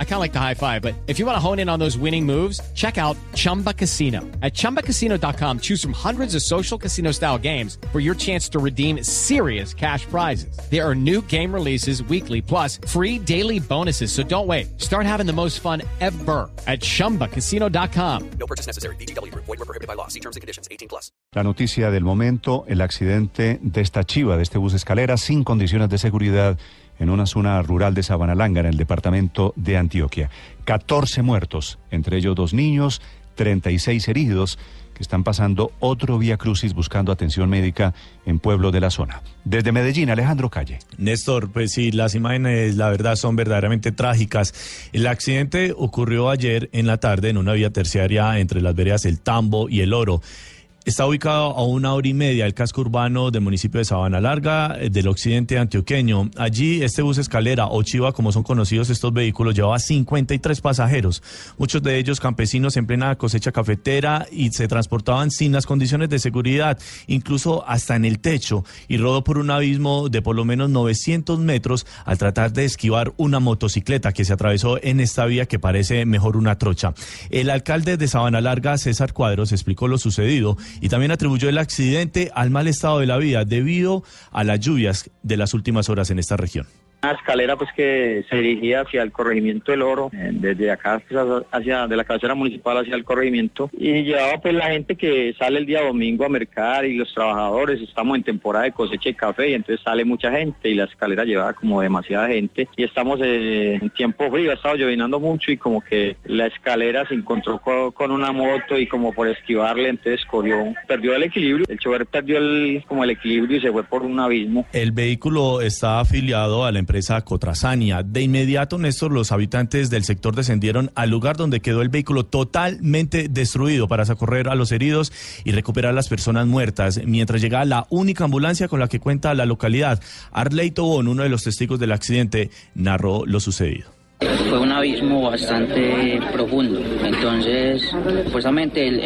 I kind of like the high five, but if you want to hone in on those winning moves, check out Chumba Casino. At ChumbaCasino.com, choose from hundreds of social casino style games for your chance to redeem serious cash prizes. There are new game releases weekly, plus free daily bonuses. So don't wait. Start having the most fun ever at ChumbaCasino.com. No purchase necessary. BGW. Void were prohibited by law. See terms and conditions. 18 plus. La noticia del momento, el accidente de esta chiva, de este bus escalera, sin condiciones de seguridad en una zona rural de Sabanalanga, en el departamento de Antioquia. 14 muertos, entre ellos dos niños, 36 heridos que están pasando otro vía crucis buscando atención médica en pueblo de la zona. Desde Medellín, Alejandro Calle. Néstor, pues sí, las imágenes, la verdad, son verdaderamente trágicas. El accidente ocurrió ayer en la tarde en una vía terciaria entre las veredas El Tambo y El Oro. Está ubicado a una hora y media del casco urbano del municipio de Sabana Larga, eh, del occidente antioqueño. Allí este bus escalera o chiva, como son conocidos estos vehículos, llevaba 53 pasajeros, muchos de ellos campesinos en plena cosecha cafetera y se transportaban sin las condiciones de seguridad, incluso hasta en el techo, y rodó por un abismo de por lo menos 900 metros al tratar de esquivar una motocicleta que se atravesó en esta vía que parece mejor una trocha. El alcalde de Sabana Larga, César Cuadros, explicó lo sucedido y también atribuyó el accidente al mal estado de la vía debido a las lluvias de las últimas horas en esta región. Una escalera pues que se dirigía hacia el corregimiento del Oro, eh, desde acá hacia de la cabecera municipal hacia el corregimiento y llevaba pues la gente que sale el día domingo a mercar y los trabajadores, estamos en temporada de cosecha de café y entonces sale mucha gente y la escalera llevaba como demasiada gente y estamos en tiempo frío, ha estado llovinando mucho y como que la escalera se encontró con, una moto y como por esquivarle entonces corrió, perdió el equilibrio, el chofer perdió el, como el equilibrio y se fue por un abismo. El vehículo está afiliado a la empresa Cotrasania. De inmediato, Néstor, los habitantes del sector descendieron al lugar donde quedó el vehículo totalmente destruido para socorrer a los heridos y recuperar a las personas muertas, mientras llegaba la única ambulancia con la que cuenta la localidad. Arley Tobón, uno de los testigos del accidente, narró lo sucedido. Fue un abismo bastante profundo, entonces supuestamente el,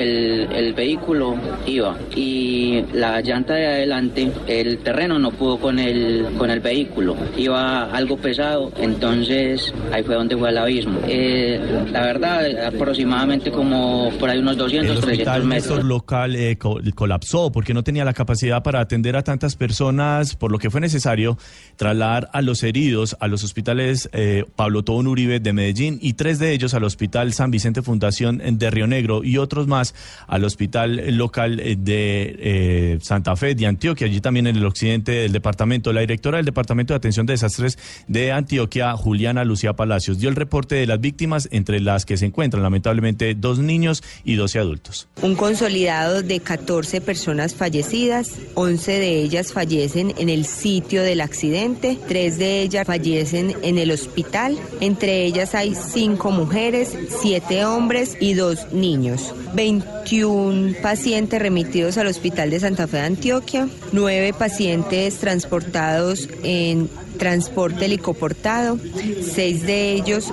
el, vehículo iba y la llanta de adelante, el terreno no pudo con el, con el vehículo, iba algo pesado, entonces ahí fue donde fue el abismo. Eh, la verdad, aproximadamente como por ahí unos 200, el 300 metros. El local eh, colapsó porque no tenía la capacidad para atender a tantas personas, por lo que fue necesario trasladar a los heridos a los hospitales eh, Pablo Tobón Uribe de Medellín y tres de ellos al Hospital San Vicente Fundación de Río Negro y otros más al Hospital Local de eh, Santa Fe de Antioquia, allí también en el occidente del departamento. La directora del Departamento de Atención de Desastres de Antioquia, Juliana Lucía Palacios, dio el reporte de las víctimas, entre las que se encuentran lamentablemente dos niños y 12 adultos. Un consolidado de 14 personas fallecidas, 11 de ellas fallecen en el sitio del accidente, tres de ellas fallecen en el hospital. Entre ellas hay cinco mujeres, siete hombres y dos niños. 21 pacientes remitidos al Hospital de Santa Fe de Antioquia, nueve pacientes transportados en transporte helicoportado, seis de ellos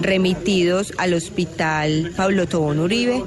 remitidos al Hospital Pablo Tobón Uribe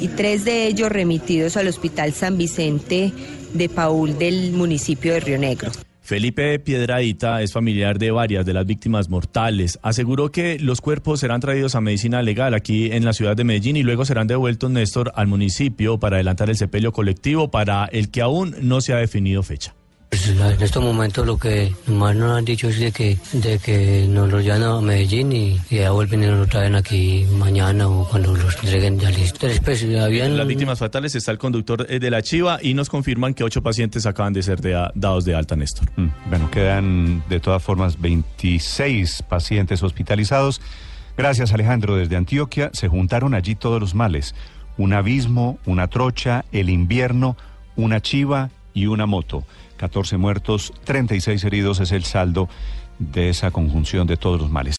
y tres de ellos remitidos al Hospital San Vicente de Paul del municipio de Río Negro. Felipe Piedradita es familiar de varias de las víctimas mortales. Aseguró que los cuerpos serán traídos a medicina legal aquí en la ciudad de Medellín y luego serán devueltos, Néstor, al municipio para adelantar el sepelio colectivo para el que aún no se ha definido fecha. Pues, en estos momentos lo que más nos han dicho es de que, de que nos lo llevan a Medellín y, ya vuelven y nos lo traen aquí mañana o cuando los entreguen ya listos. Pues, habían... En las víctimas fatales está el conductor eh, de la Chiva y nos confirman que ocho pacientes acaban de ser dados de alta, Néstor. Mm, bueno, quedan de todas formas 26 pacientes hospitalizados. Gracias, Alejandro. Desde Antioquia se juntaron allí todos los males. Un abismo, una trocha, el invierno, una chiva y una moto. 14 muertos, 36 heridos es el saldo de esa conjunción de todos los males.